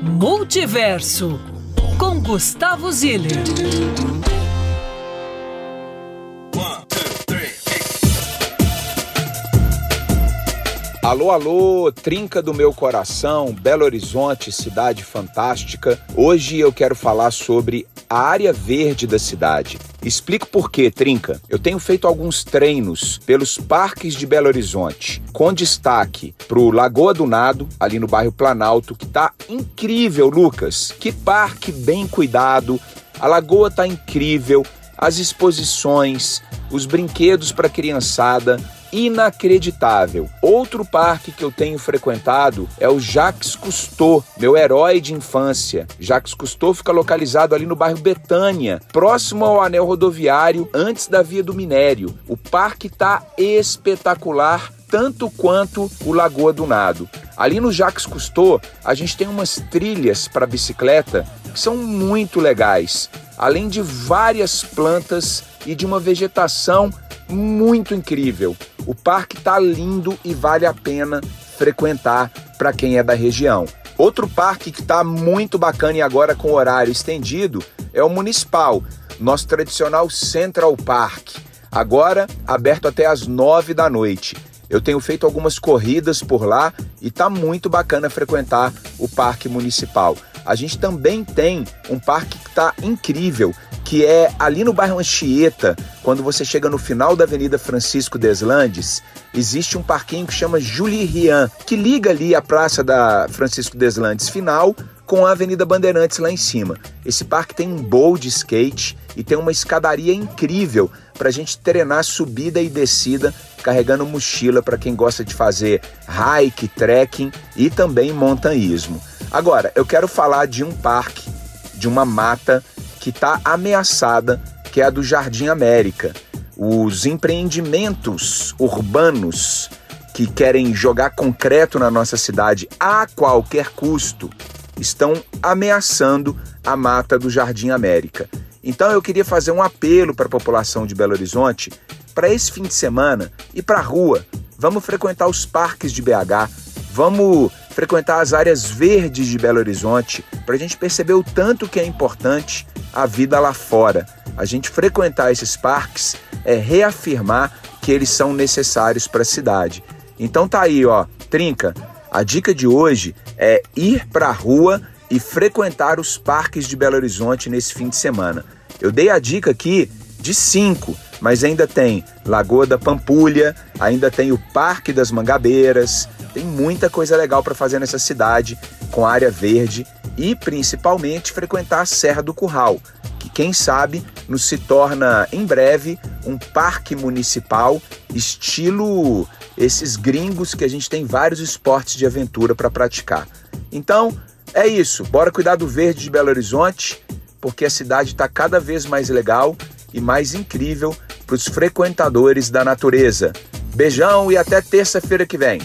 Multiverso com Gustavo Ziller. Alô, alô, trinca do meu coração, Belo Horizonte, cidade fantástica. Hoje eu quero falar sobre a área verde da cidade. Explico por quê, trinca. Eu tenho feito alguns treinos pelos parques de Belo Horizonte, com destaque para o Lagoa do Nado, ali no bairro Planalto, que tá incrível, Lucas. Que parque bem cuidado. A lagoa tá incrível, as exposições, os brinquedos para criançada, inacreditável. Outro parque que eu tenho frequentado é o Jacques Cousteau, meu herói de infância. Jacques Cousteau fica localizado ali no bairro Betânia, próximo ao anel rodoviário, antes da Via do Minério. O parque está espetacular, tanto quanto o Lagoa do Nado. Ali no Jacques Cousteau, a gente tem umas trilhas para bicicleta que são muito legais, além de várias plantas e de uma vegetação muito incrível. O parque está lindo e vale a pena frequentar para quem é da região. Outro parque que está muito bacana e agora com horário estendido é o Municipal, nosso tradicional Central Park. Agora aberto até às nove da noite. Eu tenho feito algumas corridas por lá e tá muito bacana frequentar o Parque Municipal. A gente também tem um parque que está incrível, que é ali no bairro Anchieta, quando você chega no final da Avenida Francisco Deslandes, existe um parquinho que chama Julie Rian, que liga ali a Praça da Francisco Deslandes final com a Avenida Bandeirantes lá em cima. Esse parque tem um bowl de skate e tem uma escadaria incrível para a gente treinar subida e descida carregando mochila para quem gosta de fazer hike, trekking e também montanhismo. Agora, eu quero falar de um parque, de uma mata que está ameaçada, que é a do Jardim América. Os empreendimentos urbanos que querem jogar concreto na nossa cidade a qualquer custo estão ameaçando a mata do Jardim América. Então eu queria fazer um apelo para a população de Belo Horizonte para esse fim de semana ir para a rua. Vamos frequentar os parques de BH, vamos frequentar as áreas verdes de Belo Horizonte para a gente perceber o tanto que é importante a vida lá fora. A gente frequentar esses parques é reafirmar que eles são necessários para a cidade. Então tá aí, ó, trinca. A dica de hoje é ir para a rua e frequentar os parques de Belo Horizonte nesse fim de semana. Eu dei a dica aqui de cinco, mas ainda tem Lagoa da Pampulha, ainda tem o Parque das Mangabeiras, tem muita coisa legal para fazer nessa cidade com área verde e principalmente frequentar a Serra do Curral, que quem sabe nos se torna em breve um parque municipal estilo esses gringos que a gente tem vários esportes de aventura para praticar. Então, é isso, bora cuidar do verde de Belo Horizonte, porque a cidade está cada vez mais legal e mais incrível para os frequentadores da natureza. Beijão e até terça-feira que vem.